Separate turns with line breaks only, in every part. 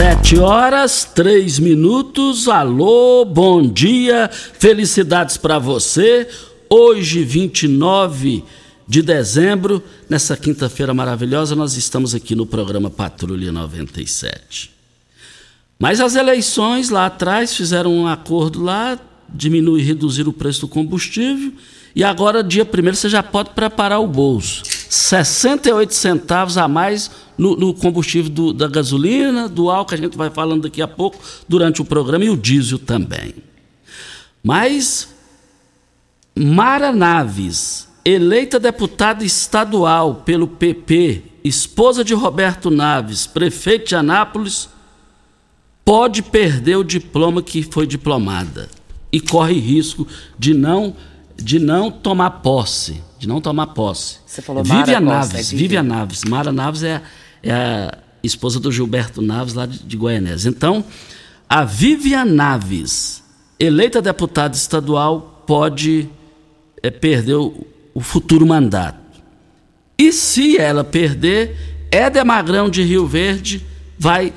Sete horas, três minutos. Alô, bom dia, felicidades para você. Hoje, 29 de dezembro, nessa quinta-feira maravilhosa, nós estamos aqui no programa Patrulha 97. Mas as eleições lá atrás fizeram um acordo lá, diminuir e reduzir o preço do combustível, e agora, dia primeiro, você já pode preparar o bolso. 68 centavos a mais no, no combustível do, da gasolina, do álcool, que a gente vai falando daqui a pouco durante o programa, e o diesel também. Mas Mara Naves, eleita deputada estadual pelo PP, esposa de Roberto Naves, prefeito de Anápolis, pode perder o diploma que foi diplomada e corre risco de não de não tomar posse, de não tomar posse.
Você falou Mara
Naves,
Costa, é
Vivian Naves, Mara Naves é é a esposa do Gilberto Naves, lá de, de. Então, a Vivian Naves, eleita deputada estadual, pode é, perder o, o futuro mandato. E se ela perder, Éder Magrão de Rio Verde vai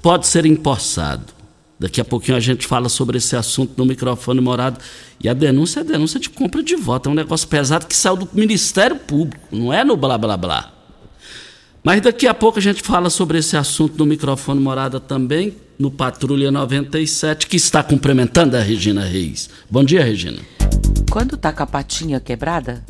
pode ser empossado. Daqui a pouquinho a gente fala sobre esse assunto no microfone morado. E a denúncia é denúncia de compra de voto. É um negócio pesado que saiu do Ministério Público, não é no blá blá blá. Mas daqui a pouco a gente fala sobre esse assunto no microfone morada também, no Patrulha 97, que está cumprimentando a Regina Reis. Bom dia, Regina.
Quando tá com a patinha quebrada,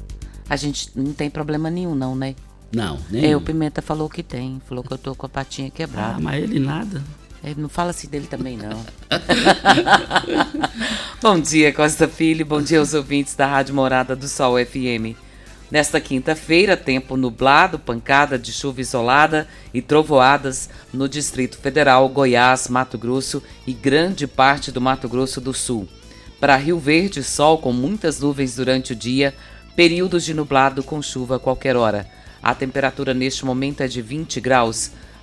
a gente não tem problema nenhum, não, né?
Não, nem.
É, o Pimenta falou que tem. Falou que eu tô com a patinha quebrada.
Ah, mas ele nada.
Ele não fala assim dele também, não. bom dia, Costa Filho. Bom dia aos ouvintes da Rádio Morada do Sol FM. Nesta quinta-feira, tempo nublado, pancada de chuva isolada e trovoadas no Distrito Federal, Goiás, Mato Grosso e grande parte do Mato Grosso do Sul. Para Rio Verde, sol com muitas nuvens durante o dia, períodos de nublado com chuva a qualquer hora. A temperatura neste momento é de 20 graus.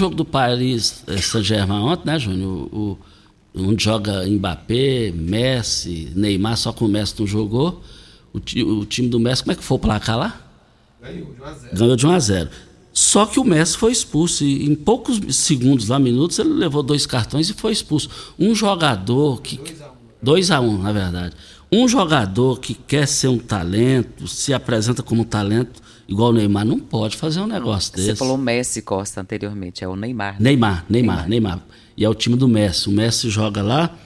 Jogo do Paris Saint-Germain ontem, né, Júnior? O, onde joga Mbappé, Messi, Neymar, só que o Messi não jogou. O, o time do Messi, como é que foi o placar lá?
Ganhou de 1 a 0.
Ganhou de 1 a 0. Só que o Messi foi expulso e em poucos segundos, lá minutos, ele levou dois cartões e foi expulso. Um jogador que 2 a 1, um, na verdade. Um jogador que quer ser um talento, se apresenta como um talento, igual o Neymar, não pode fazer um negócio desse.
Você falou Messi Costa anteriormente, é o Neymar. né?
Neymar, Neymar, Neymar, E é o time do Messi. O Messi joga lá.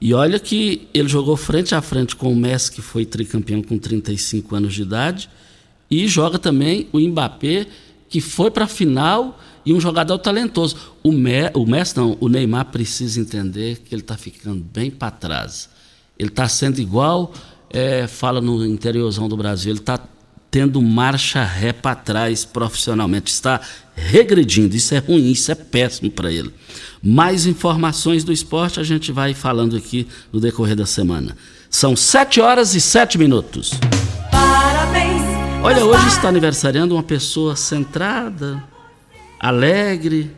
E olha que ele jogou frente a frente com o Messi, que foi tricampeão com 35 anos de idade. E joga também o Mbappé, que foi para a final e um jogador talentoso. O, Me, o Messi não, o Neymar precisa entender que ele está ficando bem para trás. Ele está sendo igual, é, fala no interiorzão do Brasil, ele está tendo marcha ré para trás profissionalmente, está regredindo. Isso é ruim, isso é péssimo para ele. Mais informações do esporte a gente vai falando aqui no decorrer da semana. São sete horas e sete minutos.
Parabéns.
Olha, hoje está aniversariando uma pessoa centrada, alegre,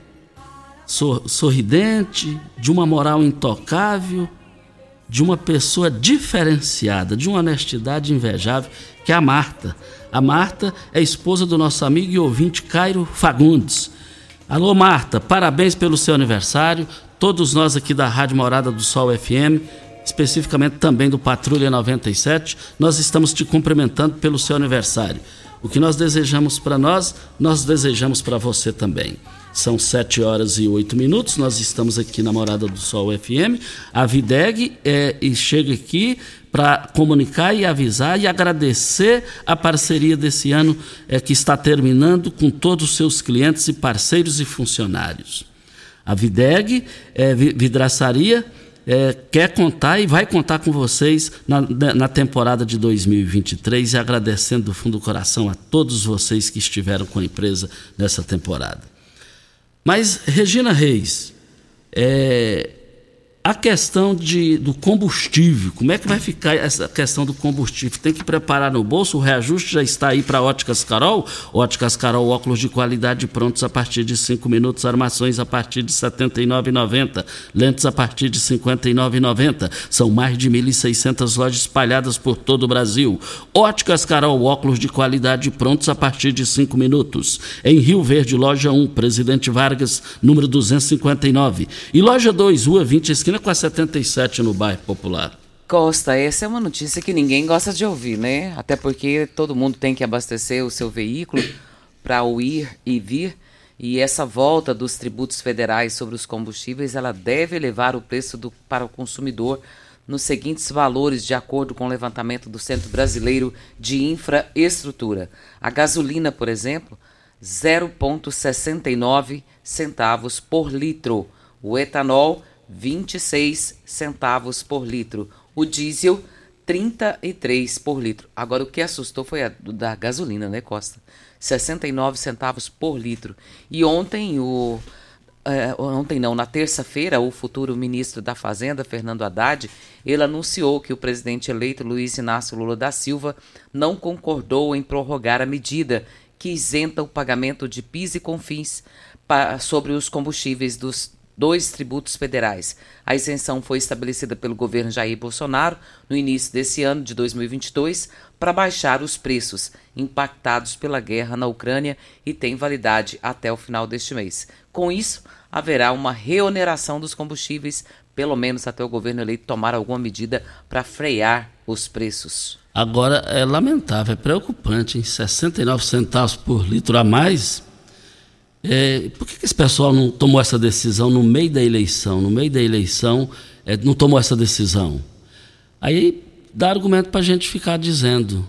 sor sorridente, de uma moral intocável, de uma pessoa diferenciada, de uma honestidade invejável, que é a Marta. A Marta é esposa do nosso amigo e ouvinte Cairo Fagundes. Alô, Marta, parabéns pelo seu aniversário. Todos nós aqui da Rádio Morada do Sol FM, especificamente também do Patrulha 97, nós estamos te cumprimentando pelo seu aniversário. O que nós desejamos para nós, nós desejamos para você também. São sete horas e oito minutos. Nós estamos aqui na Morada do Sol FM. A Videg é, chega aqui para comunicar e avisar e agradecer a parceria desse ano é, que está terminando com todos os seus clientes e parceiros e funcionários. A Videg é, Vidraçaria é, quer contar e vai contar com vocês na, na temporada de 2023 e agradecendo do fundo do coração a todos vocês que estiveram com a empresa nessa temporada. Mas, Regina Reis, é, a questão de, do combustível, como é que vai ficar essa questão do combustível? Tem que preparar no bolso, o reajuste já está aí para Óticas Carol. Óticas Carol, óculos de qualidade prontos a partir de 5 minutos, armações a partir de R$ 79,90, lentes a partir de R$ 59,90. São mais de 1.600 lojas espalhadas por todo o Brasil. Óticas Carol, óculos de qualidade prontos a partir de 5 minutos. Em Rio Verde, loja 1, Presidente Vargas, número 259. E loja 2, Rua 20, esquina com a 77 no bairro Popular.
Costa, essa é uma notícia que ninguém gosta de ouvir, né? Até porque todo mundo tem que abastecer o seu veículo para o ir e vir. E essa volta dos tributos federais sobre os combustíveis, ela deve elevar o preço do, para o consumidor nos seguintes valores, de acordo com o levantamento do Centro Brasileiro de Infraestrutura. A gasolina, por exemplo, 0,69 centavos por litro. O etanol, 26 centavos por litro. O diesel, 33 por litro. Agora, o que assustou foi a da gasolina, né, Costa? 69 centavos por litro. E ontem, o. É, ontem não, na terça-feira, o futuro ministro da Fazenda, Fernando Haddad, ele anunciou que o presidente eleito Luiz Inácio Lula da Silva não concordou em prorrogar a medida que isenta o pagamento de PIS e CONFINS sobre os combustíveis dos dois tributos federais. A isenção foi estabelecida pelo governo Jair Bolsonaro no início desse ano de 2022 para baixar os preços impactados pela guerra na Ucrânia e tem validade até o final deste mês. Com isso, haverá uma reoneração dos combustíveis, pelo menos até o governo eleito tomar alguma medida para frear os preços.
Agora é lamentável, é preocupante, em 69 centavos por litro a mais é, por que, que, esse pessoal não tomou essa decisão no meio da eleição? No meio da eleição, é, não tomou essa decisão? Aí dá argumento para a gente ficar dizendo: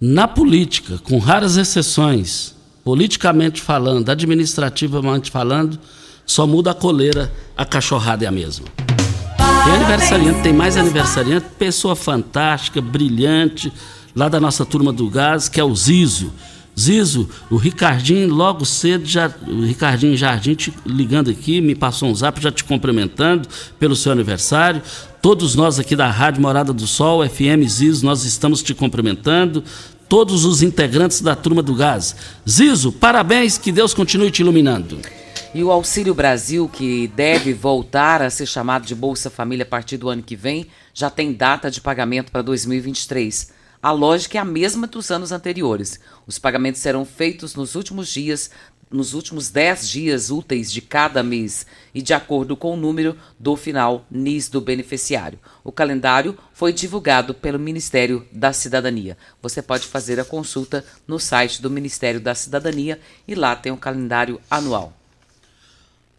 na política, com raras exceções, politicamente falando, administrativamente falando, só muda a coleira, a cachorrada é a mesma. Tem aniversariante, tem mais aniversariante, pessoa fantástica, brilhante, lá da nossa turma do gás, que é o Zizo. Zizo, o Ricardinho logo cedo, já, o Ricardinho Jardim te ligando aqui, me passou um zap já te cumprimentando pelo seu aniversário. Todos nós aqui da Rádio Morada do Sol, FM Zizo, nós estamos te cumprimentando. Todos os integrantes da turma do gás. Zizo, parabéns, que Deus continue te iluminando.
E o Auxílio Brasil, que deve voltar a ser chamado de Bolsa Família a partir do ano que vem, já tem data de pagamento para 2023. A lógica é a mesma dos anos anteriores. Os pagamentos serão feitos nos últimos dias, nos últimos 10 dias úteis de cada mês e de acordo com o número do final NIS do beneficiário. O calendário foi divulgado pelo Ministério da Cidadania. Você pode fazer a consulta no site do Ministério da Cidadania e lá tem o calendário anual.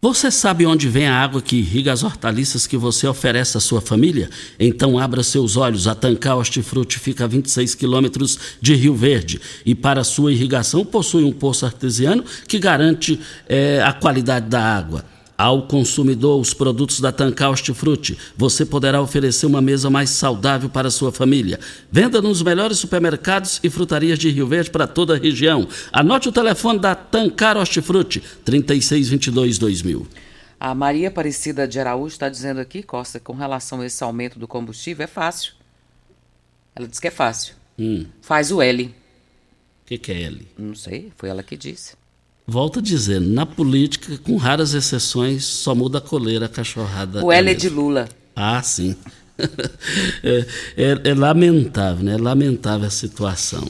Você sabe onde vem a água que irriga as hortaliças que você oferece à sua família? Então abra seus olhos. A Tancar Hortifruti fica a 26 quilômetros de Rio Verde e para sua irrigação possui um poço artesiano que garante é, a qualidade da água. Ao consumidor os produtos da Tancar Hortifruti, você poderá oferecer uma mesa mais saudável para a sua família. Venda nos melhores supermercados e frutarias de Rio Verde para toda a região. Anote o telefone da Tancar Hortifruti, 3622-2000.
A Maria Aparecida de Araújo está dizendo aqui, Costa, com relação a esse aumento do combustível, é fácil. Ela diz que é fácil.
Hum,
Faz o L.
o que, que é ele?
Não sei, foi ela que disse.
Volto a dizer, na política, com raras exceções, só muda a coleira, a cachorrada.
O L é
mesmo.
de Lula.
Ah, sim. é, é- é lamentável, né? É lamentável a situação.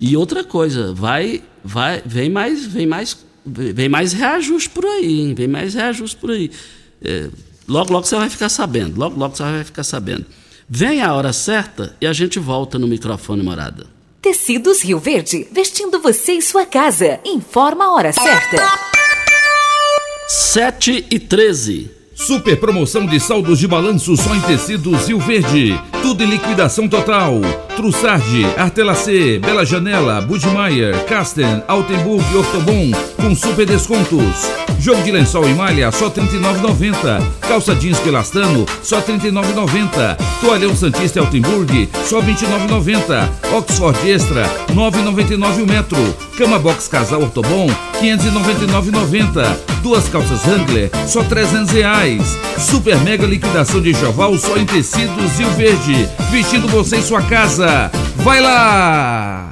E outra coisa, vai, vai, vem mais, vem mais, vem mais reajuste por aí, hein? Vem mais reajuste por aí. É, logo, logo você vai ficar sabendo. Logo, logo você vai ficar sabendo. Vem a hora certa e a gente volta no microfone morada.
Tecidos Rio Verde, vestindo você e sua casa. Informa a hora certa.
7 e 13.
Super promoção de saldos de balanço só em tecidos Rio Verde. Tudo em liquidação total. Trussardi, Artelacê, Bela Janela, Budmeier, Casten, Altenburg e Ortobon com super descontos. Jogo de lençol em malha só R$ 39,90. Calça jeans pelastano só R$ 39,90. Toalhão Santista e Altenburg só R$ 29,90. Oxford Extra R$ 9,99 o metro. Cama Box Casal Ortobon R$ 599,90. Duas calças Wrangler só 300 reais. Super mega liquidação de enxoval só em tecidos Rio Verde. Vestindo você em sua casa. Vai lá!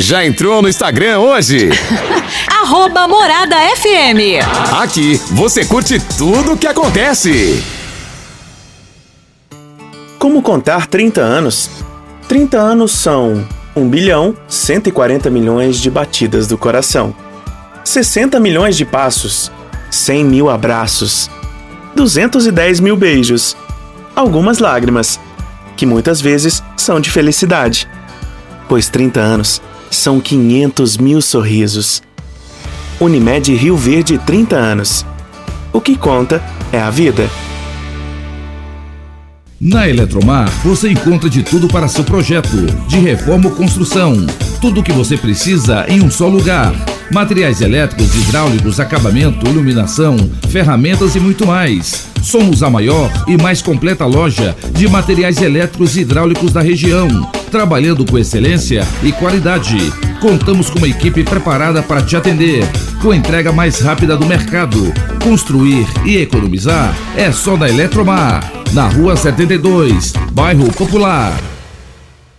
Já entrou no Instagram hoje?
Arroba Morada FM.
Aqui você curte tudo o que acontece.
Como contar 30 anos? 30 anos são 1 bilhão 140 milhões de batidas do coração, 60 milhões de passos, 100 mil abraços, 210 mil beijos, algumas lágrimas, que muitas vezes são de felicidade, pois 30 anos são 500 mil sorrisos. Unimed Rio Verde 30 anos. O que conta é a vida.
Na Eletromar, você encontra de tudo para seu projeto, de reforma ou construção. Tudo o que você precisa em um só lugar. Materiais elétricos, hidráulicos, acabamento, iluminação, ferramentas e muito mais. Somos a maior e mais completa loja de materiais elétricos e hidráulicos da região, trabalhando com excelência e qualidade. Contamos com uma equipe preparada para te atender, com a entrega mais rápida do mercado. Construir e economizar é só da Eletromar na Rua 72, Bairro Popular.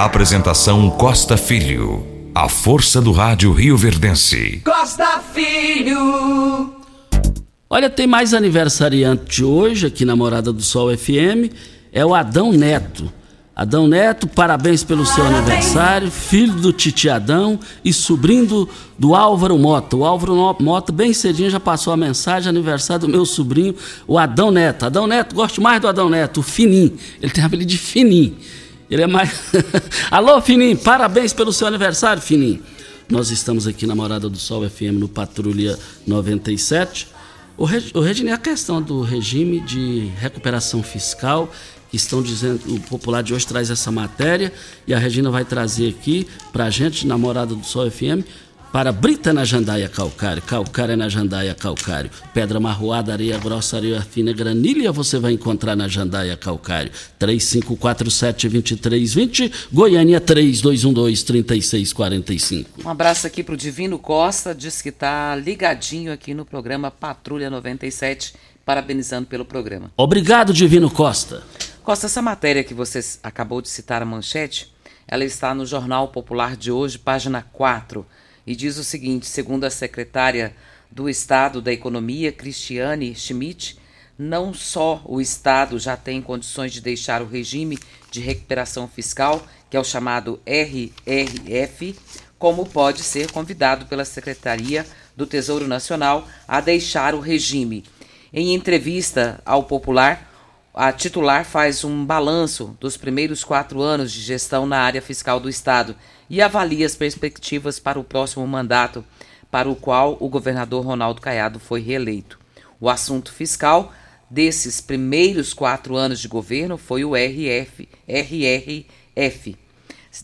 Apresentação Costa Filho. A força do rádio Rio Verdense.
Costa Filho.
Olha, tem mais aniversariante hoje aqui na Morada do Sol FM, é o Adão Neto. Adão Neto, parabéns pelo seu aniversário, filho do Titi Adão e sobrinho do, do Álvaro Mota. O Álvaro Mota, bem cedinho, já passou a mensagem, aniversário do meu sobrinho, o Adão Neto. Adão Neto, gosto mais do Adão Neto, o Finim. Ele tem apelido de Finim. Ele é mais. Alô, Finim, parabéns pelo seu aniversário, Finim. Nós estamos aqui na Morada do Sol FM no Patrulha 97. O, Reg- o Regine, a questão do regime de recuperação fiscal, que estão dizendo, o Popular de hoje traz essa matéria, e a Regina vai trazer aqui para a gente, na Morada do Sol FM, para Brita na Jandaia Calcário, Calcário na Jandaia Calcário, Pedra Marroada, Areia Grossa, Areia Fina, Granilha, você vai encontrar na Jandaia Calcário. 3547-2320, Goiânia 3212-3645.
Um abraço aqui para o Divino Costa, diz que está ligadinho aqui no programa Patrulha 97, parabenizando pelo programa.
Obrigado, Divino Costa.
Costa, essa matéria que você acabou de citar a manchete, ela está no Jornal Popular de hoje, página 4 e diz o seguinte: segundo a secretária do Estado da Economia, Cristiane Schmidt, não só o Estado já tem condições de deixar o regime de recuperação fiscal, que é o chamado RRF, como pode ser convidado pela Secretaria do Tesouro Nacional a deixar o regime. Em entrevista ao Popular, a titular faz um balanço dos primeiros quatro anos de gestão na área fiscal do Estado e avalia as perspectivas para o próximo mandato, para o qual o governador Ronaldo Caiado foi reeleito. O assunto fiscal desses primeiros quatro anos de governo foi o RF, RRF,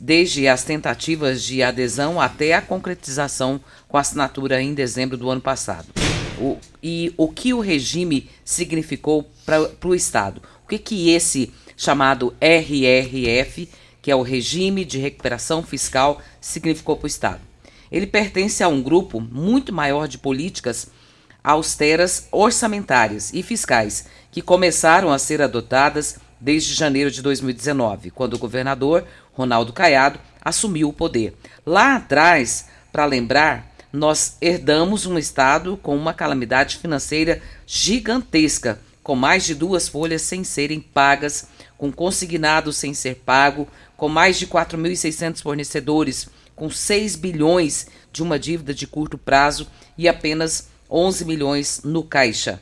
desde as tentativas de adesão até a concretização com assinatura em dezembro do ano passado. O, e o que o regime significou para o Estado? O que, que esse chamado RRF que é o Regime de Recuperação Fiscal, significou para o Estado. Ele pertence a um grupo muito maior de políticas austeras orçamentárias e fiscais que começaram a ser adotadas desde janeiro de 2019, quando o governador Ronaldo Caiado assumiu o poder. Lá atrás, para lembrar, nós herdamos um estado com uma calamidade financeira gigantesca, com mais de duas folhas sem serem pagas, com consignado sem ser pago, com mais de 4.600 fornecedores, com 6 bilhões de uma dívida de curto prazo e apenas 11 milhões no caixa.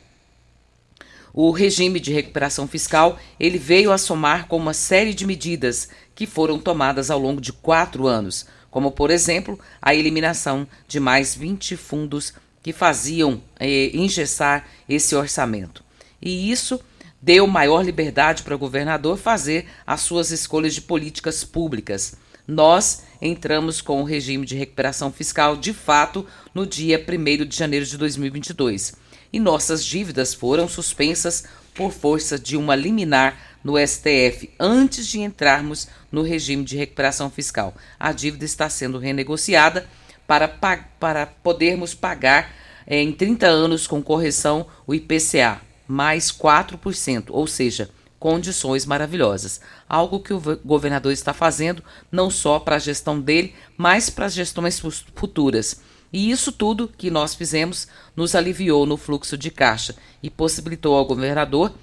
O regime de recuperação fiscal ele veio a somar com uma série de medidas que foram tomadas ao longo de quatro anos, como, por exemplo, a eliminação de mais 20 fundos que faziam eh, engessar esse orçamento. E isso deu maior liberdade para o governador fazer as suas escolhas de políticas públicas. Nós entramos com o regime de recuperação fiscal de fato no dia 1 de janeiro de 2022 e nossas dívidas foram suspensas por força de uma liminar no STF antes de entrarmos no regime de recuperação fiscal. A dívida está sendo renegociada para, para podermos pagar eh, em 30 anos com correção o IPCA mais 4%, ou seja, condições maravilhosas. Algo que o governador está fazendo não só para a gestão dele, mas para as gestões futuras. E isso tudo que nós fizemos nos aliviou no fluxo de caixa e possibilitou ao governador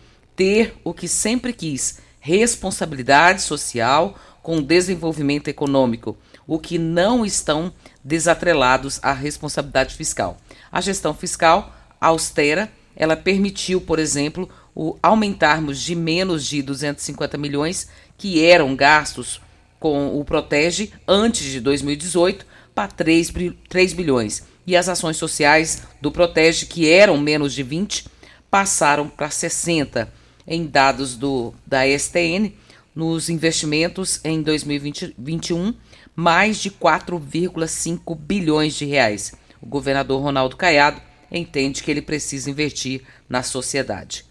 ter o que sempre quis: responsabilidade social com desenvolvimento econômico, o que não estão desatrelados à responsabilidade fiscal. A gestão fiscal austera ela permitiu, por exemplo, o aumentarmos de menos de 250 milhões que eram gastos com o Protege antes de 2018 para 3, 3 bilhões. E as ações sociais do Protege, que eram menos de 20, passaram para 60 em dados do, da STN, nos investimentos em 2021, mais de 4,5 bilhões de reais. O governador Ronaldo Caiado entende que ele precisa investir na sociedade.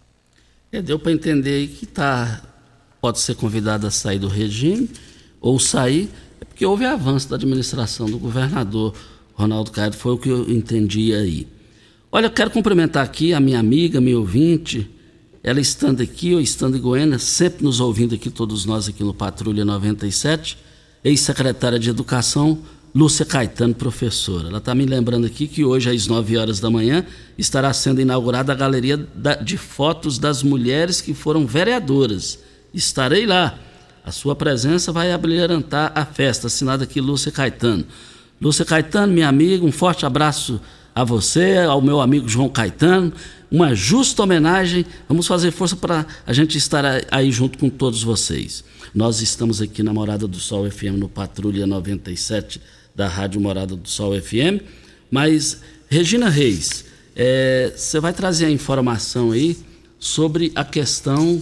É, deu para entender que tá, pode ser convidado a sair do regime ou sair, é porque houve avanço da administração do governador Ronaldo Caiado, foi o que eu entendi aí. Olha, eu quero cumprimentar aqui a minha amiga, minha ouvinte, ela estando aqui ou estando em Goiânia, sempre nos ouvindo aqui, todos nós aqui no Patrulha 97, ex-secretária de Educação, Lúcia Caetano, professora. Ela está me lembrando aqui que hoje, às 9 horas da manhã, estará sendo inaugurada a galeria de fotos das mulheres que foram vereadoras. Estarei lá. A sua presença vai abrilhantar a festa. Assinada aqui Lúcia Caetano. Lúcia Caetano, minha amiga, um forte abraço a você, ao meu amigo João Caetano. Uma justa homenagem. Vamos fazer força para a gente estar aí junto com todos vocês. Nós estamos aqui na Morada do Sol FM no Patrulha 97 da Rádio Morada do Sol FM. Mas, Regina Reis, é, você é, vai trazer a informação aí sobre a questão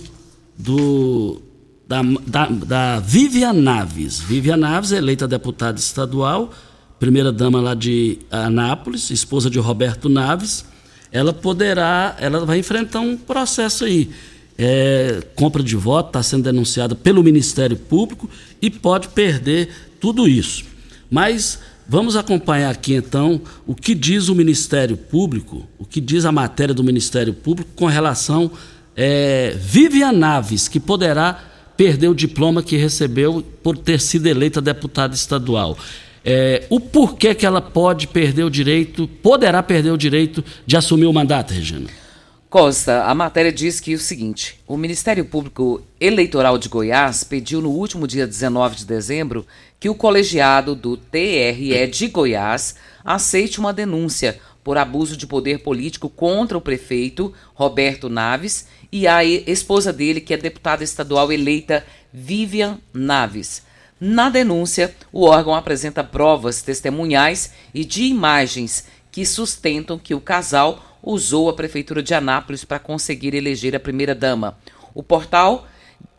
do da, da, da Vivian Naves. Vivian Naves, eleita deputada estadual primeira dama lá de Anápolis, esposa de Roberto Naves, ela poderá, ela vai enfrentar um processo aí. É, compra de voto está sendo denunciada pelo Ministério Público e pode perder tudo isso. Mas vamos acompanhar aqui então o que diz o Ministério Público, o que diz a matéria do Ministério Público com relação é, Vivian Naves, que poderá perder o diploma que recebeu por ter sido eleita deputada estadual. É, o porquê que ela pode perder o direito, poderá perder o direito de assumir o mandato, Regina?
Costa, a matéria diz que é o seguinte: o Ministério Público Eleitoral de Goiás pediu no último dia 19 de dezembro que o colegiado do TRE de Goiás aceite uma denúncia por abuso de poder político contra o prefeito Roberto Naves e a esposa dele, que é deputada estadual eleita Vivian Naves. Na denúncia, o órgão apresenta provas testemunhais e de imagens que sustentam que o casal usou a prefeitura de Anápolis para conseguir eleger a primeira-dama. O portal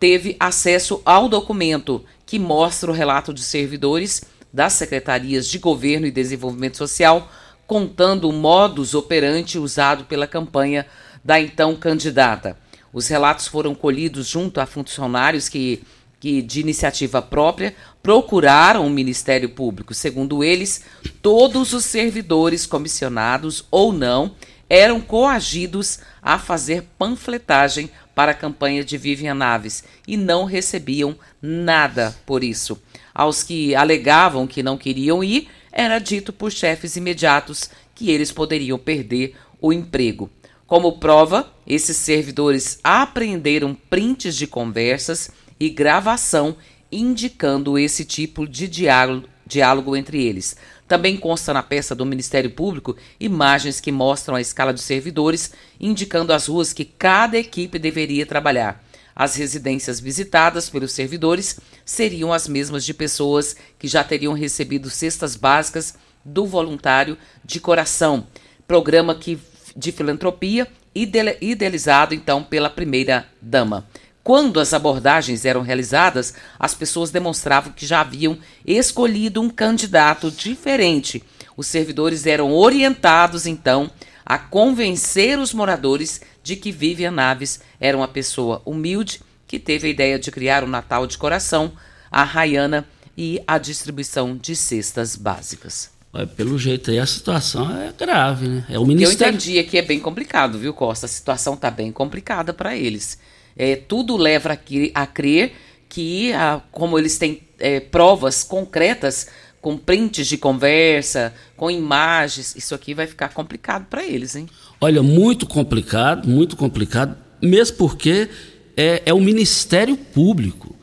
teve acesso ao documento que mostra o relato de servidores das secretarias de Governo e Desenvolvimento Social, contando o modus operandi usado pela campanha da então candidata. Os relatos foram colhidos junto a funcionários que, que, de iniciativa própria, procuraram o Ministério Público. Segundo eles, todos os servidores, comissionados ou não, eram coagidos a fazer panfletagem para a campanha de Vivian Naves e não recebiam nada por isso. Aos que alegavam que não queriam ir, era dito por chefes imediatos que eles poderiam perder o emprego. Como prova, esses servidores apreenderam prints de conversas e gravação indicando esse tipo de diálogo, entre eles. Também consta na peça do Ministério Público imagens que mostram a escala de servidores, indicando as ruas que cada equipe deveria trabalhar. As residências visitadas pelos servidores seriam as mesmas de pessoas que já teriam recebido cestas básicas do voluntário de coração, programa que de filantropia, idealizado então pela primeira dama. Quando as abordagens eram realizadas, as pessoas demonstravam que já haviam escolhido um candidato diferente. Os servidores eram orientados então a convencer os moradores de que Vivian Naves era uma pessoa humilde que teve a ideia de criar o Natal de coração, a Rayana e a distribuição de cestas básicas.
Pelo jeito aí a situação é grave, né? É o ministério.
Eu entendi que é bem complicado, viu, Costa? A situação está bem complicada para eles. É, tudo leva a, a crer que, a, como eles têm é, provas concretas, com prints de conversa, com imagens, isso aqui vai ficar complicado para eles, hein?
Olha, muito complicado, muito complicado, mesmo porque é, é o Ministério Público.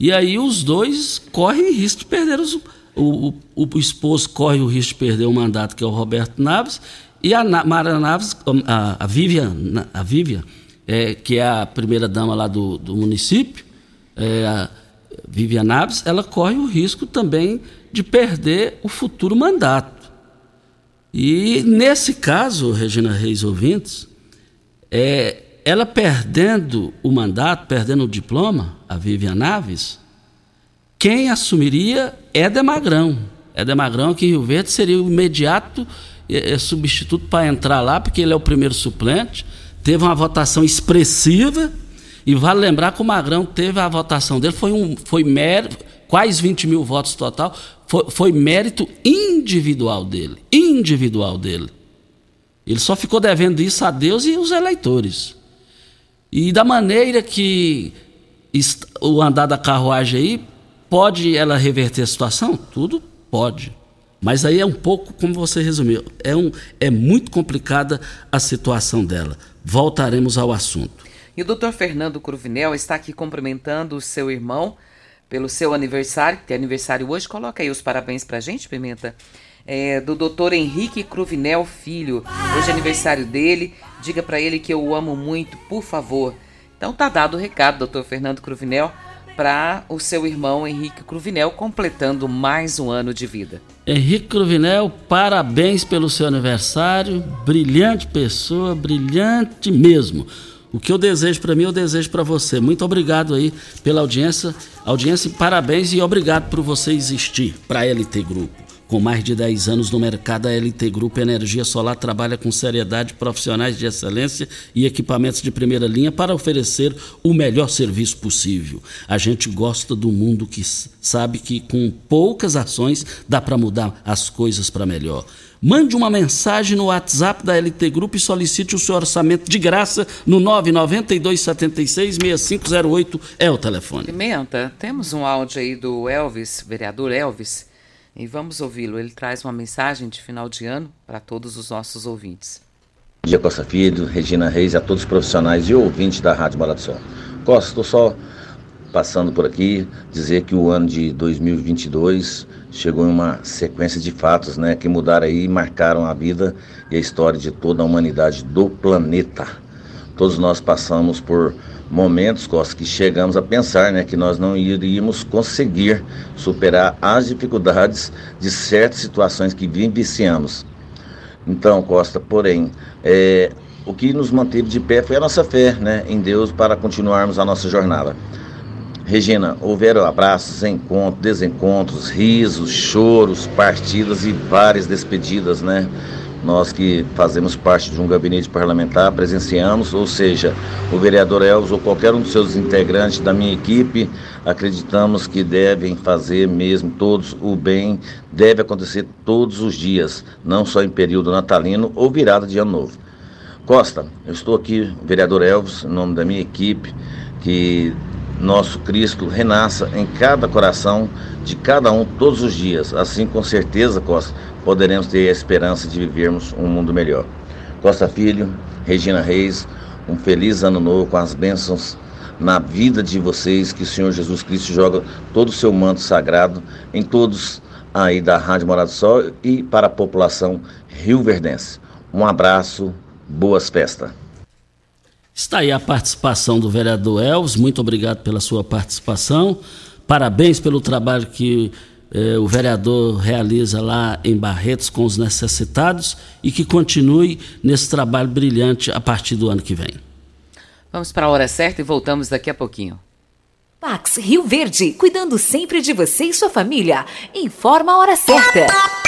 E aí os dois correm risco de perder os o, o, o, esposo corre o risco de perder o mandato, que é o Roberto Naves, e a Mara Naves, a, a Vivian, a Vivian é, que é a primeira dama lá do, do município, é, a Vivian Naves, ela corre o risco também de perder o futuro mandato. E nesse caso, Regina Reis ouvintes, é, ela perdendo o mandato, perdendo o diploma, a Vivian Naves, quem assumiria é Demagrão. É Demagrão aqui em Rio Verde seria o imediato é, substituto para entrar lá, porque ele é o primeiro suplente. Teve uma votação expressiva. E vale lembrar que o Magrão teve a votação dele, foi, um, foi mérito, quase 20 mil votos total, foi, foi mérito individual dele. Individual dele. Ele só ficou devendo isso a Deus e os eleitores. E da maneira que o andar da carruagem aí Pode ela reverter a situação? Tudo pode. Mas aí é um pouco como você resumiu. É, um, é muito complicada a situação dela. Voltaremos ao assunto.
E o doutor Fernando Cruvinel está aqui cumprimentando o seu irmão pelo seu aniversário, que é aniversário hoje. Coloca aí os parabéns pra gente, Pimenta. É, do doutor Henrique Cruvinel Filho. Hoje é aniversário dele. Diga para ele que eu o amo muito, por favor. Então tá dado o recado, doutor Fernando Cruvinel para o seu irmão Henrique Cruvinel, completando mais um ano de vida.
Henrique Cruvinel, parabéns pelo seu aniversário. Brilhante pessoa, brilhante mesmo. O que eu desejo para mim, eu desejo para você. Muito obrigado aí pela audiência. Audiência, parabéns e obrigado por você existir para LT Grupo. Com mais de 10 anos no mercado, a LT Grupo Energia Solar trabalha com seriedade, profissionais de excelência e equipamentos de primeira linha para oferecer o melhor serviço possível. A gente gosta do mundo que sabe que com poucas ações dá para mudar as coisas para melhor. Mande uma mensagem no WhatsApp da LT Grupo e solicite o seu orçamento de graça no 992766508 é o telefone.
Pimenta, temos um áudio aí do Elvis, vereador Elvis, e vamos ouvi-lo. Ele traz uma mensagem de final de ano para todos os nossos ouvintes.
Bom dia, Costa Filho, Regina Reis a todos os profissionais e ouvintes da Rádio Morada do Sol. Costa, estou só passando por aqui dizer que o ano de 2022 chegou em uma sequência de fatos, né, que mudaram aí e marcaram a vida e a história de toda a humanidade do planeta. Todos nós passamos por momentos, Costa, que chegamos a pensar, né, que nós não iríamos conseguir superar as dificuldades de certas situações que vivenciamos. Então, Costa, porém, é, o que nos manteve de pé foi a nossa fé, né, em Deus para continuarmos a nossa jornada. Regina, houveram abraços, encontros, desencontros, risos, choros, partidas e várias despedidas, né? Nós que fazemos parte de um gabinete parlamentar, presenciamos, ou seja, o vereador Elvis ou qualquer um dos seus integrantes da minha equipe, acreditamos que devem fazer mesmo todos o bem, deve acontecer todos os dias, não só em período natalino ou virada de ano novo. Costa, eu estou aqui, vereador Elvis, em nome da minha equipe, que nosso Cristo renasça em cada coração de cada um todos os dias. Assim, com certeza, Costa, poderemos ter a esperança de vivermos um mundo melhor. Costa Filho, Regina Reis, um feliz ano novo com as bênçãos na vida de vocês, que o Senhor Jesus Cristo joga todo o seu manto sagrado em todos aí da Rádio Morado do Sol e para a população rio-verdense. Um abraço, boas festas.
Está aí a participação do vereador Elvis, muito obrigado pela sua participação. Parabéns pelo trabalho que eh, o vereador realiza lá em Barretos com os necessitados e que continue nesse trabalho brilhante a partir do ano que vem.
Vamos para a hora certa e voltamos daqui a pouquinho.
Pax Rio Verde, cuidando sempre de você e sua família. Informa a hora certa.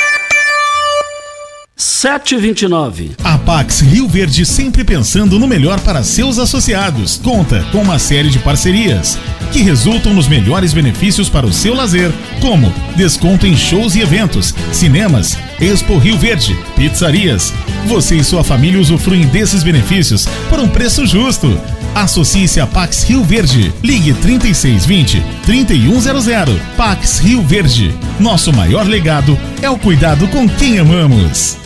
729.
A Pax Rio Verde sempre pensando no melhor para seus associados. Conta com uma série de parcerias que resultam nos melhores benefícios para o seu lazer, como desconto em shows e eventos, cinemas, Expo Rio Verde, pizzarias. Você e sua família usufruem desses benefícios por um preço justo. Associe-se a Pax Rio Verde. Ligue 3620 3100. Pax Rio Verde. Nosso maior legado é o cuidado com quem amamos.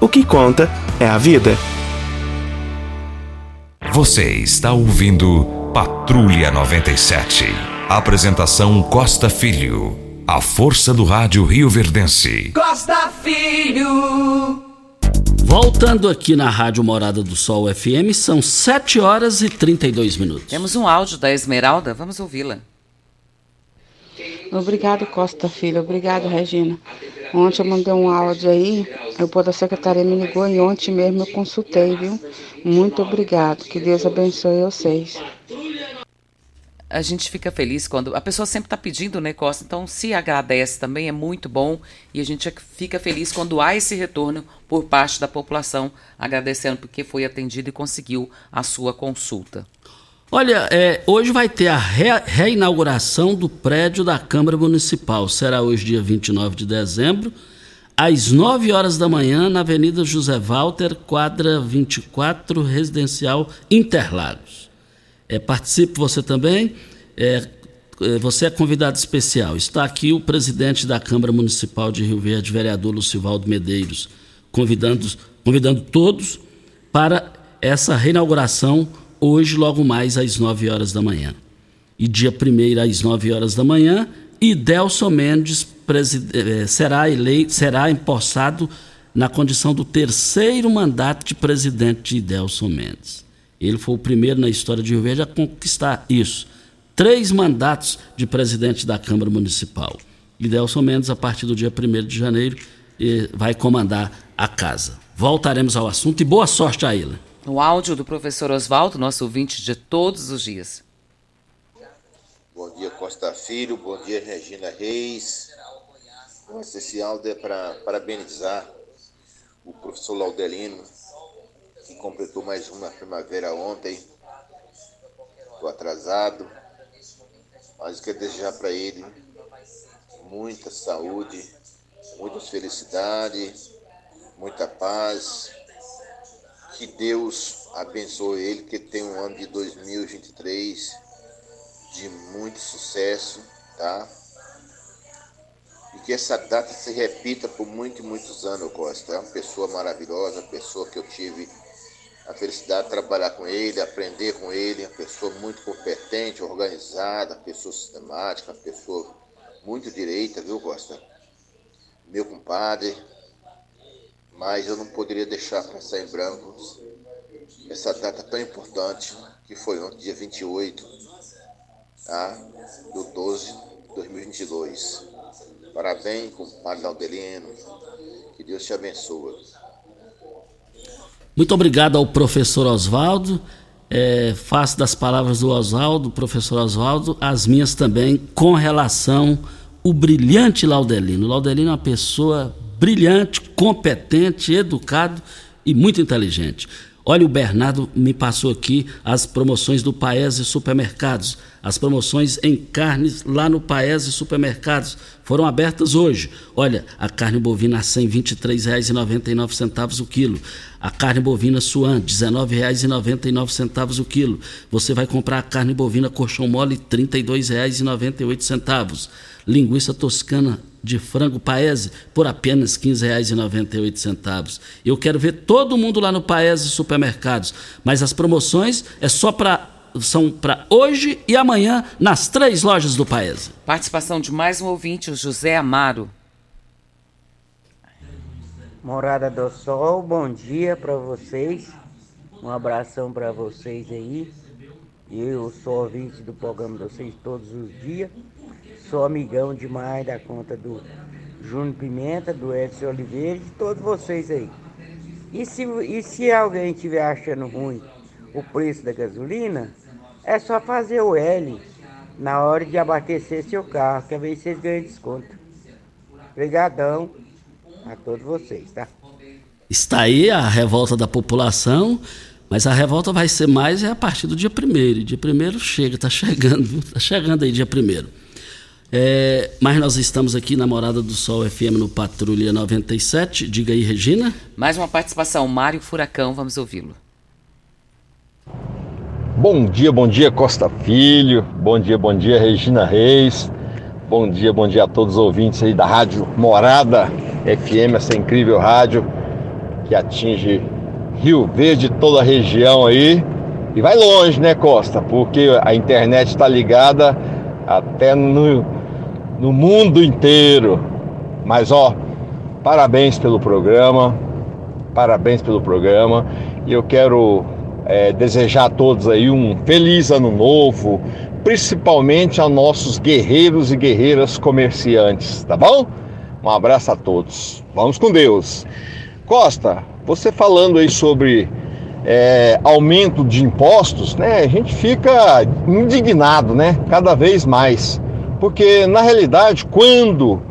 O que conta é a vida.
Você está ouvindo Patrulha 97. Apresentação Costa Filho. A força do rádio Rio Verdense.
Costa Filho.
Voltando aqui na Rádio Morada do Sol FM, são 7 horas e 32 minutos.
Temos um áudio da Esmeralda, vamos ouvi-la.
Obrigado, Costa Filho. Obrigado, Regina. Ontem eu mandei um áudio aí, o povo da secretaria me ligou e ontem mesmo eu consultei, viu? Muito obrigado. Que Deus abençoe vocês.
A gente fica feliz quando. A pessoa sempre está pedindo, né, Costa? Então, se agradece também, é muito bom. E a gente fica feliz quando há esse retorno por parte da população, agradecendo porque foi atendido e conseguiu a sua consulta.
Olha, é, hoje vai ter a re reinauguração do prédio da Câmara Municipal. Será hoje, dia 29 de dezembro, às 9 horas da manhã, na Avenida José Walter, quadra 24, Residencial Interlagos. É, participe você também. É, é, você é convidado especial. Está aqui o presidente da Câmara Municipal de Rio Verde, vereador Lucivaldo Medeiros, convidando, convidando todos para essa reinauguração hoje, logo mais às 9 horas da manhã. E dia 1 às 9 horas da manhã, Idelson Mendes eh, será eleito, será empossado na condição do terceiro mandato de presidente de Idelson Mendes. Ele foi o primeiro na história de Rio Verde a conquistar isso. Três mandatos de presidente da Câmara Municipal. Idelson Mendes, a partir do dia 1 de janeiro, eh, vai comandar a casa. Voltaremos ao assunto e boa sorte a ele
no áudio do professor Oswaldo, nosso ouvinte de todos os dias.
Bom dia, Costa Filho. Bom dia, Regina Reis. Esse áudio é para parabenizar o professor Laudelino, que completou mais uma primavera ontem. Estou atrasado, mas quero desejar para ele muita saúde, muita felicidade, muita paz, que Deus abençoe ele, que tem um ano de 2023 de muito sucesso, tá? E que essa data se repita por muitos e muitos anos, Costa. É uma pessoa maravilhosa, pessoa que eu tive a felicidade de trabalhar com ele, aprender com ele, uma pessoa muito competente, organizada, pessoa sistemática, pessoa muito direita, viu, Costa? Meu compadre, mas eu não poderia deixar passar em branco essa data tão importante que foi ontem, dia 28 tá? do 12 de 2022. Parabéns, compadre Laudelino. Que Deus te abençoe.
Muito obrigado ao professor Oswaldo. É, faço das palavras do Oswaldo, professor Oswaldo, as minhas também, com relação ao brilhante Laudelino. Laudelino é uma pessoa brilhante, competente, educado e muito inteligente. Olha, o Bernardo me passou aqui as promoções do Paese Supermercados. As promoções em carnes lá no Paese Supermercados foram abertas hoje. Olha, a carne bovina a R$ 123,99 o quilo. A carne bovina suan, R$ 19,99 o quilo. Você vai comprar a carne bovina colchão mole, R$ 32,98. Linguiça toscana de frango paese por apenas R$ 15,98. Eu quero ver todo mundo lá no Paese Supermercados, mas as promoções é só para são para hoje e amanhã nas três lojas do Paese.
Participação de mais um ouvinte, o José Amaro.
Morada do Sol, bom dia para vocês. Um abração para vocês aí. Eu sou ouvinte do programa de vocês todos os dias. Sou amigão demais da conta do Júnior Pimenta, do Edson Oliveira e de todos vocês aí. E se, e se alguém estiver achando ruim o preço da gasolina, é só fazer o L na hora de abastecer seu carro, que ver se vocês ganham desconto. Obrigadão a todos vocês, tá?
Está aí a revolta da população, mas a revolta vai ser mais é a partir do dia primeiro. Dia primeiro chega, está chegando, está chegando aí dia primeiro. É, mas nós estamos aqui na Morada do Sol FM no Patrulha 97. Diga aí, Regina.
Mais uma participação, Mário Furacão, vamos ouvi-lo.
Bom dia, bom dia Costa Filho, bom dia, bom dia Regina Reis, bom dia, bom dia a todos os ouvintes aí da Rádio Morada FM, essa incrível rádio que atinge Rio Verde, toda a região aí. E vai longe, né, Costa? Porque a internet está ligada até no, no mundo inteiro. Mas ó, parabéns pelo programa, parabéns pelo programa. E eu quero é, desejar a todos aí um feliz ano novo, principalmente a nossos guerreiros e guerreiras comerciantes, tá bom? Um abraço a todos. Vamos com Deus. Costa, você falando aí sobre é, aumento de impostos, né? A gente fica indignado, né? Cada vez mais. Porque, na realidade, quando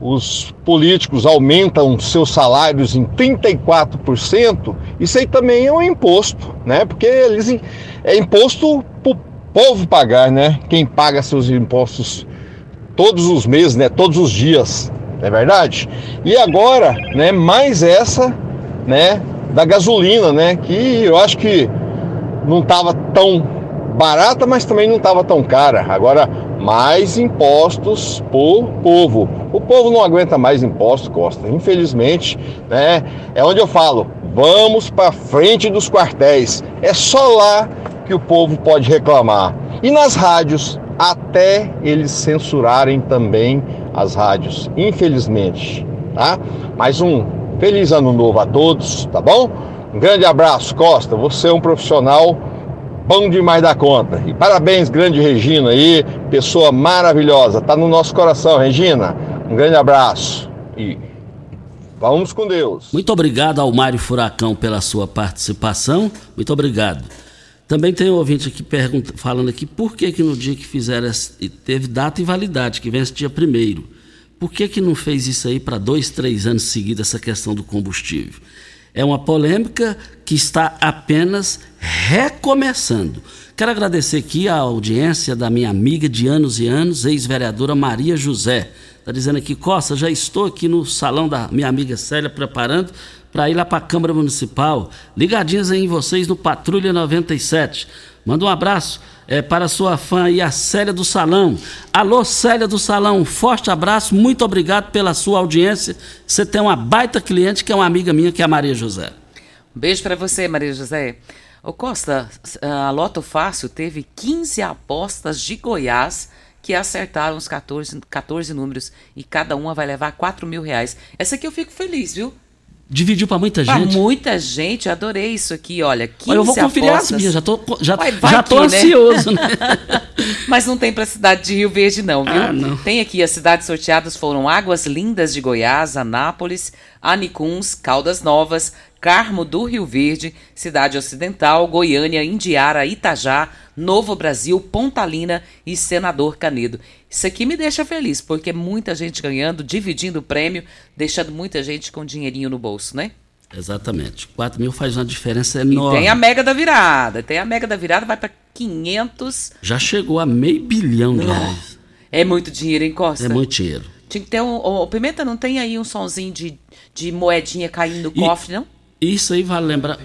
os políticos aumentam seus salários em 34%, isso aí também é um imposto, né? Porque eles é imposto para o povo pagar, né? Quem paga seus impostos todos os meses, né? Todos os dias, não é verdade? E agora, né? Mais essa, né? Da gasolina, né? Que eu acho que não estava tão barata, mas também não estava tão cara. Agora mais impostos por povo. O povo não aguenta mais impostos, Costa. Infelizmente, né? É onde eu falo, vamos para frente dos quartéis. É só lá que o povo pode reclamar. E nas rádios, até eles censurarem também as rádios, infelizmente, tá? Mais um feliz ano novo a todos, tá bom? Um grande abraço, Costa. Você é um profissional bom demais da conta. E parabéns, grande Regina aí, pessoa maravilhosa. Tá no nosso coração, Regina. Um grande abraço e vamos com Deus.
Muito obrigado ao Mário Furacão pela sua participação. Muito obrigado. Também tem um ouvinte aqui pergunta, falando aqui por que, que no dia que fizeram, teve data e validade, que vence dia primeiro. Por que, que não fez isso aí para dois, três anos seguidos, essa questão do combustível? É uma polêmica que está apenas recomeçando. Quero agradecer aqui a audiência da minha amiga de anos e anos, ex-vereadora Maria José. Está dizendo aqui, Costa, já estou aqui no salão da minha amiga Célia preparando para ir lá para a Câmara Municipal. Ligadinhas aí em vocês no Patrulha 97. Manda um abraço é, para sua fã aí, a Célia do Salão. Alô, Célia do Salão, um forte abraço, muito obrigado pela sua audiência. Você tem uma baita cliente que é uma amiga minha, que é a Maria José.
Um beijo para você, Maria José. Ô Costa, a Loto Fácil teve 15 apostas de Goiás que acertaram os 14, 14 números e cada uma vai levar 4 mil reais. Essa aqui eu fico feliz, viu?
Dividiu para muita gente.
Para muita gente, adorei isso aqui, olha. 15
olha, eu vou conferir
apostas.
as minhas, já tô, já, Ué, já tô aqui, ansioso, né?
né? Mas não tem para a cidade de Rio Verde, não, viu?
Ah, não.
Tem aqui, as cidades sorteadas foram Águas Lindas de Goiás, Anápolis, Anicuns, Caldas Novas, Carmo do Rio Verde, Cidade Ocidental, Goiânia, Indiara, Itajá, Novo Brasil, Pontalina e Senador Canedo. Isso aqui me deixa feliz, porque muita gente ganhando, dividindo o prêmio, deixando muita gente com dinheirinho no bolso, né?
Exatamente. 4 mil faz uma diferença enorme.
E tem a mega da virada. Tem a mega da virada, vai para 500.
Já chegou a meio bilhão de reais.
É muito dinheiro, hein, Costa?
É muito dinheiro.
Tinha que ter um. O Pimenta não tem aí um sonzinho de, de moedinha caindo no e, cofre, não?
Isso aí vale lembrar.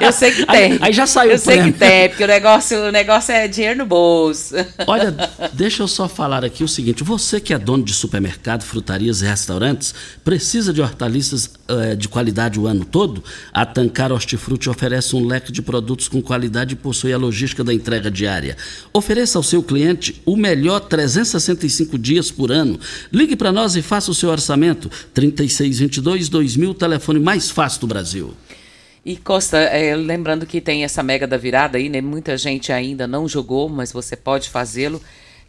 Eu sei que tem.
Aí, aí já saiu
Eu sei que tem, porque o negócio, o negócio é dinheiro no bolso.
Olha, deixa eu só falar aqui o seguinte: você que é dono de supermercado, frutarias e restaurantes, precisa de hortaliças uh, de qualidade o ano todo? A Tancar Hortifruti oferece um leque de produtos com qualidade e possui a logística da entrega diária. Ofereça ao seu cliente o melhor 365 dias por ano. Ligue para nós e faça o seu orçamento. 3622 2000, telefone mais fácil do Brasil.
E Costa, é, lembrando que tem essa mega da virada aí, né? Muita gente ainda não jogou, mas você pode fazê-lo.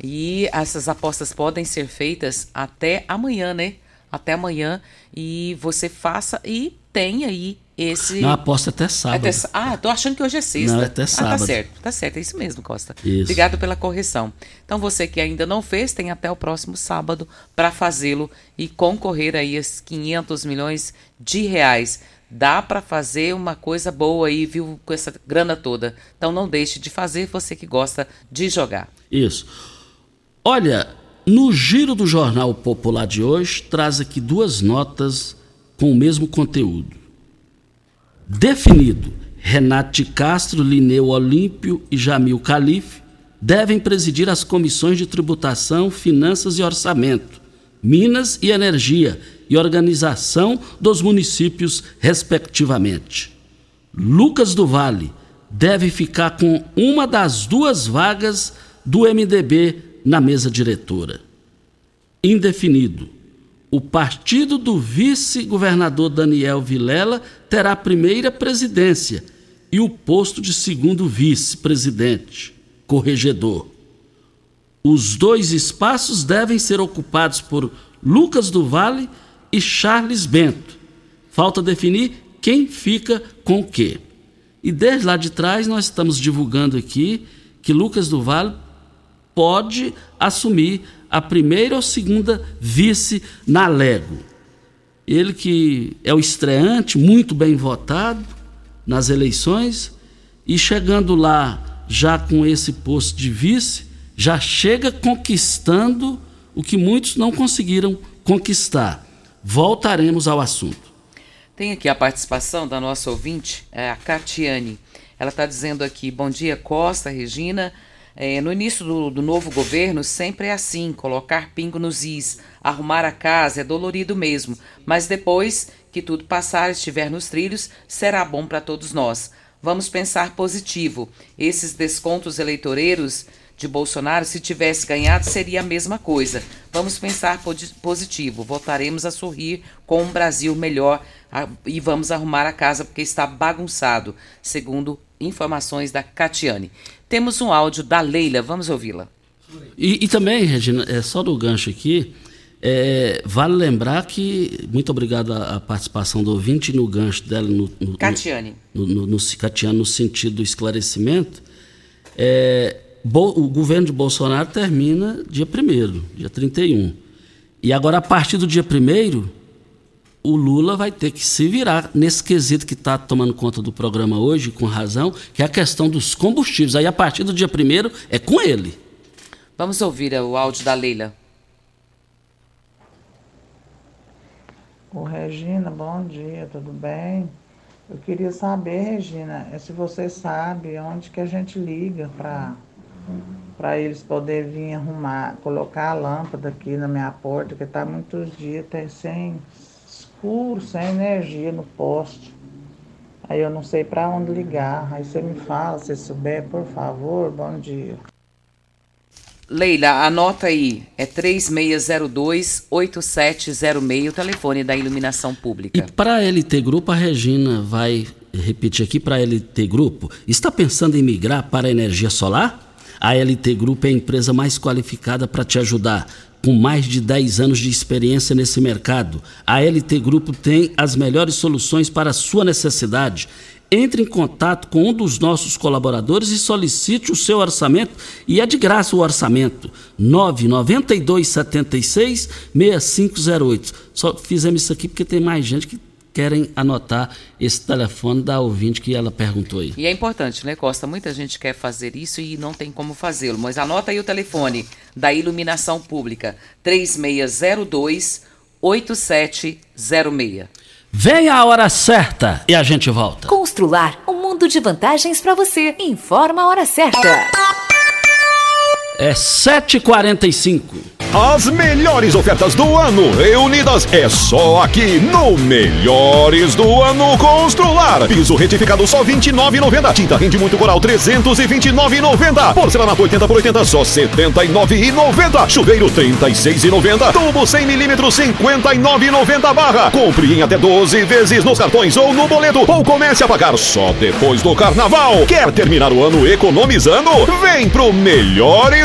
E essas apostas podem ser feitas até amanhã, né? Até amanhã. E você faça e tem aí esse.
Não, aposta até sábado. Até...
Ah, tô achando que hoje é sexta.
Não, é até sábado.
Ah, tá certo, tá certo, é isso mesmo, Costa.
Isso.
Obrigado pela correção. Então você que ainda não fez, tem até o próximo sábado para fazê-lo e concorrer aí a 500 milhões de reais dá para fazer uma coisa boa aí, viu, com essa grana toda. Então não deixe de fazer, você que gosta de jogar.
Isso. Olha, no giro do Jornal Popular de hoje, traz aqui duas notas com o mesmo conteúdo. Definido. Renate Castro, Lineu Olímpio e Jamil Calife devem presidir as comissões de tributação, finanças e orçamento, Minas e Energia e organização dos municípios, respectivamente. Lucas do Vale deve ficar com uma das duas vagas do MDB na mesa diretora. Indefinido. O partido do vice-governador Daniel Vilela terá a primeira presidência e o posto de segundo vice-presidente, corregedor. Os dois espaços devem ser ocupados por Lucas do Vale e Charles Bento. Falta definir quem fica com o quê. E desde lá de trás nós estamos divulgando aqui que Lucas do Vale pode assumir a primeira ou segunda vice na Lego. Ele que é o estreante, muito bem votado nas eleições, e chegando lá já com esse posto de vice, já chega conquistando o que muitos não conseguiram conquistar. Voltaremos ao assunto.
Tem aqui a participação da nossa ouvinte, é a Catiane. Ela está dizendo aqui: Bom dia, Costa, Regina. É, no início do, do, novo governo, sempre é assim: colocar pingo nos is, arrumar a casa é dolorido mesmo, mas depois que tudo passar, estiver nos trilhos, será bom para todos nós. Vamos pensar positivo. Esses descontos eleitoreiros de Bolsonaro, se tivesse ganhado, seria a mesma coisa. Vamos pensar positivo. Voltaremos a sorrir com um Brasil melhor e vamos arrumar a casa porque está bagunçado, segundo informações da Catiane. Temos um áudio da Leila, vamos ouvi-la.
E, e, também, Regina, é só do gancho aqui, é, vale lembrar que, muito obrigado à, participação do ouvinte no gancho dela, no, no
Catiane.
No, no, no, Catiane, no sentido do esclarecimento, é, o governo de Bolsonaro termina dia 1 dia 31. E agora, a partir do dia 1 o Lula vai ter que se virar nesse quesito que está tomando conta do programa hoje, com razão, que é a questão dos combustíveis. Aí, a partir do dia 1 é com ele.
Vamos ouvir o áudio da Leila.
Ô, Regina, bom dia, tudo bem? Eu queria saber, Regina, é se você sabe onde que a gente liga para para eles poderem vir arrumar, colocar a lâmpada aqui na minha porta, que está muitos dias tem sem escuro, sem energia no poste. Aí eu não sei para onde ligar. Aí você me fala, se souber, por favor. Bom dia.
Leila, anota aí. É 3602-8706, o telefone da iluminação pública.
E para a LT Grupo, a Regina vai repetir aqui para a LT Grupo. Está pensando em migrar para a energia solar? A LT Grupo é a empresa mais qualificada para te ajudar com mais de 10 anos de experiência nesse mercado. A LT Grupo tem as melhores soluções para a sua necessidade. Entre em contato com um dos nossos colaboradores e solicite o seu orçamento e é de graça o orçamento 992 76 6508. Só fizemos isso aqui porque tem mais gente que querem anotar esse telefone da ouvinte que ela perguntou aí.
E é importante, né, Costa? Muita gente quer fazer isso e não tem como fazê-lo. Mas anota aí o telefone da Iluminação Pública: 3602 8706.
Venha a hora certa e a gente volta.
Constrular um mundo de vantagens para você. Informa a hora certa.
É 7h45.
As melhores ofertas do ano reunidas é só aqui no Melhores do Ano Constrular. Piso retificado só 29,90. Tinta rende muito coral 329,90. Porcelanato 80 por 80 só 79,90. Chuveiro 36,90. Tubo 100 milímetros 59,90 barra. Compre em até 12 vezes nos cartões ou no boleto ou comece a pagar só depois do carnaval. Quer terminar o ano economizando? Vem pro Melhores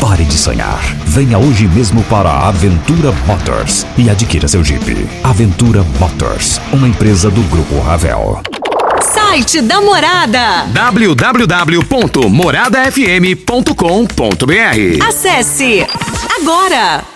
Pare de sonhar. Venha hoje mesmo para a Aventura Motors e adquira seu Jeep. Aventura Motors, uma empresa do Grupo Ravel.
Site da Morada
www.moradafm.com.br
Acesse agora!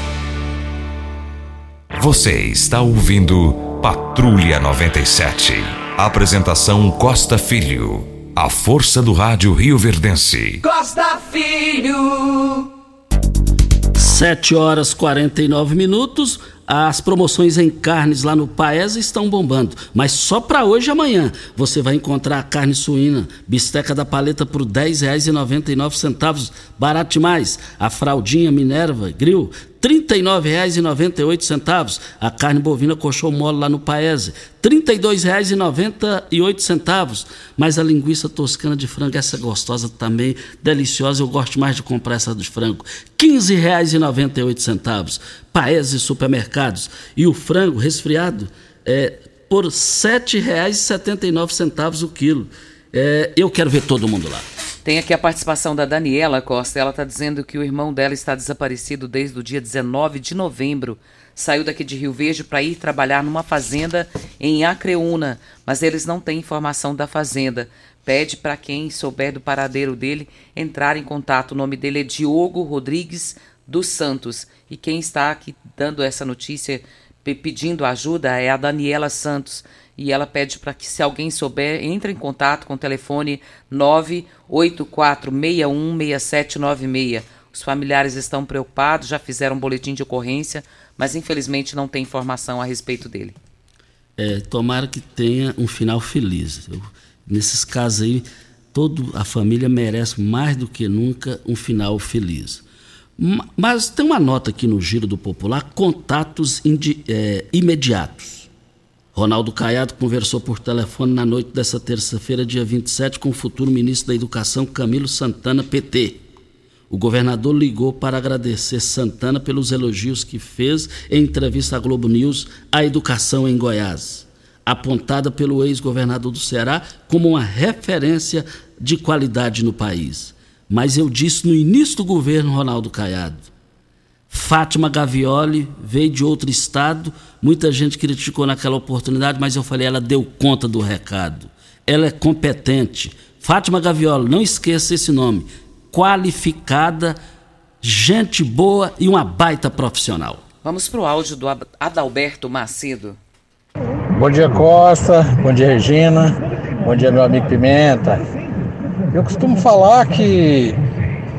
Você está ouvindo Patrulha 97. Apresentação Costa Filho. A força do rádio Rio Verdense.
Costa Filho.
7 horas 49 minutos. As promoções em carnes lá no Paes estão bombando, mas só para hoje e amanhã você vai encontrar a carne suína, bisteca da paleta por R$ 10,99, barato demais. A fraldinha Minerva Grill R$ 39,98. A carne bovina coxou mole lá no Paese, R$ 32,98. Mas a linguiça toscana de frango, essa gostosa também, deliciosa, eu gosto mais de comprar essa de frango. R$ 15,98. Paese Supermercados. E o frango resfriado é por R$ 7,79 o quilo. É, eu quero ver todo mundo lá.
Tem aqui a participação da Daniela Costa. Ela está dizendo que o irmão dela está desaparecido desde o dia 19 de novembro. Saiu daqui de Rio Verde para ir trabalhar numa fazenda em Acreúna, mas eles não têm informação da fazenda. Pede para quem souber do paradeiro dele entrar em contato. O nome dele é Diogo Rodrigues dos Santos. E quem está aqui dando essa notícia, pedindo ajuda, é a Daniela Santos e ela pede para que, se alguém souber, entre em contato com o telefone 984616796. Os familiares estão preocupados, já fizeram um boletim de ocorrência, mas infelizmente não tem informação a respeito dele.
É, tomara que tenha um final feliz. Eu, nesses casos aí, toda a família merece mais do que nunca um final feliz. Mas tem uma nota aqui no Giro do Popular: contatos é, imediatos. Ronaldo Caiado conversou por telefone na noite dessa terça-feira, dia 27, com o futuro ministro da Educação, Camilo Santana, PT. O governador ligou para agradecer Santana pelos elogios que fez em entrevista à Globo News à educação em Goiás, apontada pelo ex-governador do Ceará como uma referência de qualidade no país. Mas eu disse no início do governo Ronaldo Caiado, Fátima Gavioli veio de outro estado, muita gente criticou naquela oportunidade, mas eu falei, ela deu conta do recado. Ela é competente. Fátima Gavioli, não esqueça esse nome. Qualificada, gente boa e uma baita profissional.
Vamos para o áudio do Adalberto Macedo.
Bom dia, Costa. Bom dia, Regina. Bom dia, meu amigo Pimenta. Eu costumo falar que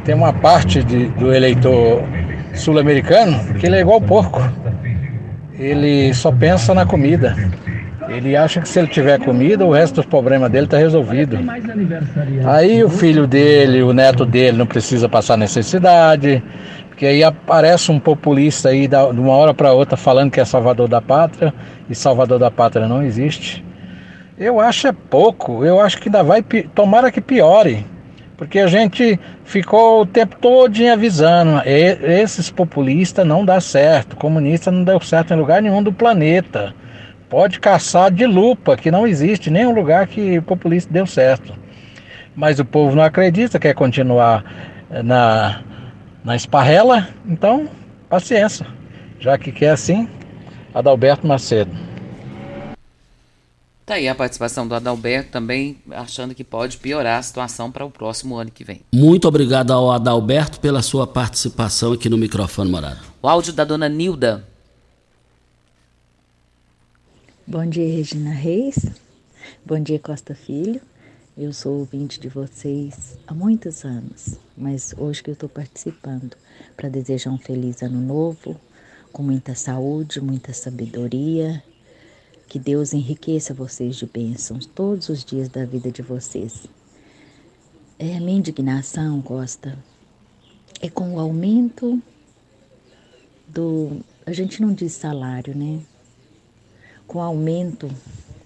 tem uma parte de, do eleitor sul-americano que ele é igual porco. ele só pensa na comida. Ele acha que se ele tiver comida, o resto dos problemas dele está resolvido. Aí o filho dele, o neto dele não precisa passar necessidade, porque aí aparece um populista aí de uma hora para outra falando que é salvador da pátria e salvador da pátria não existe. Eu acho é pouco, eu acho que ainda vai, tomara que piore, porque a gente ficou o tempo todo avisando, esses populistas não dá certo, comunista não deu certo em lugar nenhum do planeta pode caçar de lupa, que não existe nenhum lugar que populista deu certo. Mas o povo não acredita, quer continuar eh, na, na esparrela, então paciência. Já que quer assim, Adalberto Macedo.
Tá aí a participação do Adalberto também, achando que pode piorar a situação para o próximo ano que vem.
Muito obrigado ao Adalberto pela sua participação aqui no microfone morado.
O áudio da dona Nilda.
Bom dia, Regina Reis. Bom dia, Costa Filho. Eu sou ouvinte de vocês há muitos anos, mas hoje que eu estou participando para desejar um feliz ano novo, com muita saúde, muita sabedoria. Que Deus enriqueça vocês de bênçãos todos os dias da vida de vocês. É a minha indignação, Costa, é com o aumento do. A gente não diz salário, né? com o aumento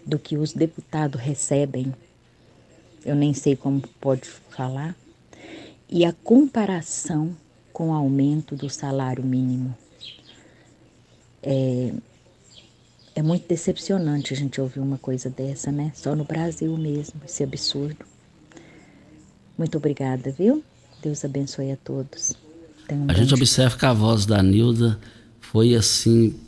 do que os deputados recebem, eu nem sei como pode falar, e a comparação com o aumento do salário mínimo. É, é muito decepcionante a gente ouvir uma coisa dessa, né? Só no Brasil mesmo, esse absurdo. Muito obrigada, viu? Deus abençoe a todos.
Um a gente dia. observa que a voz da Nilda foi assim,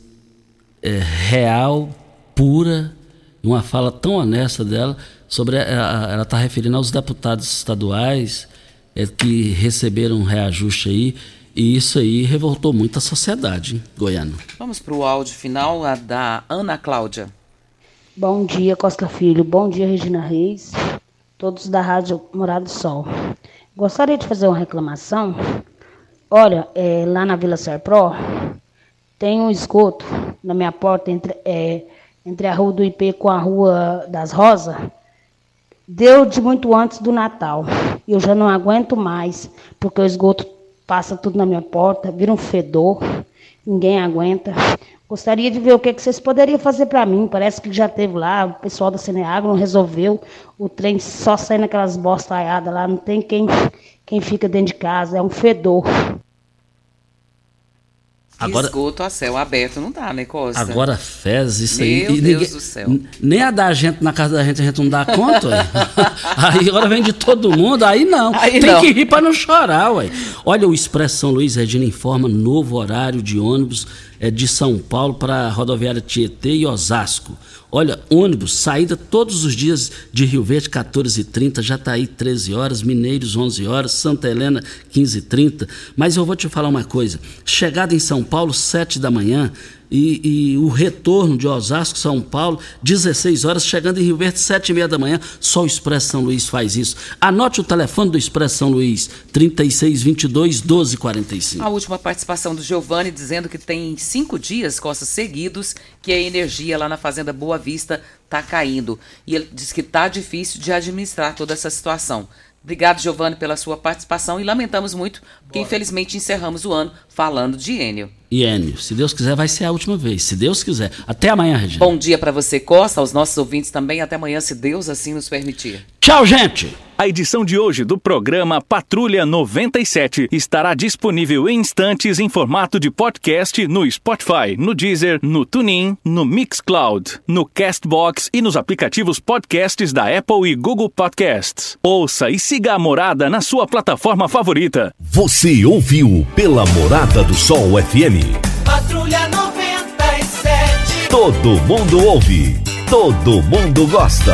é, real pura, uma fala tão honesta dela sobre ela está referindo aos deputados estaduais é, que receberam um reajuste aí e isso aí revoltou muito a sociedade hein, goiana.
Vamos para o áudio final a da Ana Cláudia.
Bom dia Costa Filho, bom dia Regina Reis, todos da Rádio Morado do Sol. Gostaria de fazer uma reclamação. Olha, é, lá na Vila Serpro tem um esgoto na minha porta entre é, entre a Rua do IP com a Rua das Rosas, deu de muito antes do Natal. Eu já não aguento mais, porque o esgoto passa tudo na minha porta, vira um fedor, ninguém aguenta. Gostaria de ver o que, que vocês poderiam fazer para mim. Parece que já teve lá, o pessoal da Cineagro não resolveu. O trem só sai naquelas bostalhadas lá, não tem quem, quem fica dentro de casa, é um fedor.
Agora, esgoto a céu aberto não dá, né, Costa?
Agora fez isso
Meu
aí.
Meu Deus ninguém, do céu.
Nem a da gente na casa da gente a gente não dá conta, ué. aí agora vem de todo mundo, aí não. Aí Tem não. que rir para não chorar, ué. Olha, o Expresso São Luís, Regina informa novo horário de ônibus é, de São Paulo para a rodoviária Tietê e Osasco. Olha, ônibus, saída todos os dias de Rio Verde, 14h30, Jataí, 13 horas, Mineiros, 11 horas, Santa Helena, 15h30. Mas eu vou te falar uma coisa: chegada em São Paulo, 7 da manhã, e, e, o retorno de Osasco, São Paulo, 16 horas, chegando em Rio Verde, 7 e meia da manhã. Só o Expresso São Luís faz isso. Anote o telefone do Expresso São Luís, 3622 1245.
A última participação do Giovanni dizendo que tem cinco dias, costas seguidos, que a energia lá na Fazenda Boa Vista está caindo. E ele diz que está difícil de administrar toda essa situação. Obrigado, Giovanni, pela sua participação e lamentamos muito porque, Bora. infelizmente, encerramos o ano falando de Enio.
E Enio, se Deus quiser, vai ser a última vez. Se Deus quiser. Até amanhã, Regina.
Bom dia para você, Costa, aos nossos ouvintes também. Até amanhã, se Deus assim nos permitir.
Tchau, gente!
A edição de hoje do programa Patrulha 97 estará disponível em instantes em formato de podcast no Spotify, no Deezer, no TuneIn, no Mixcloud, no Castbox e nos aplicativos podcasts da Apple e Google Podcasts. Ouça e siga a Morada na sua plataforma favorita.
Você ouviu pela Morada do Sol FM.
Patrulha 97.
Todo mundo ouve, todo mundo gosta.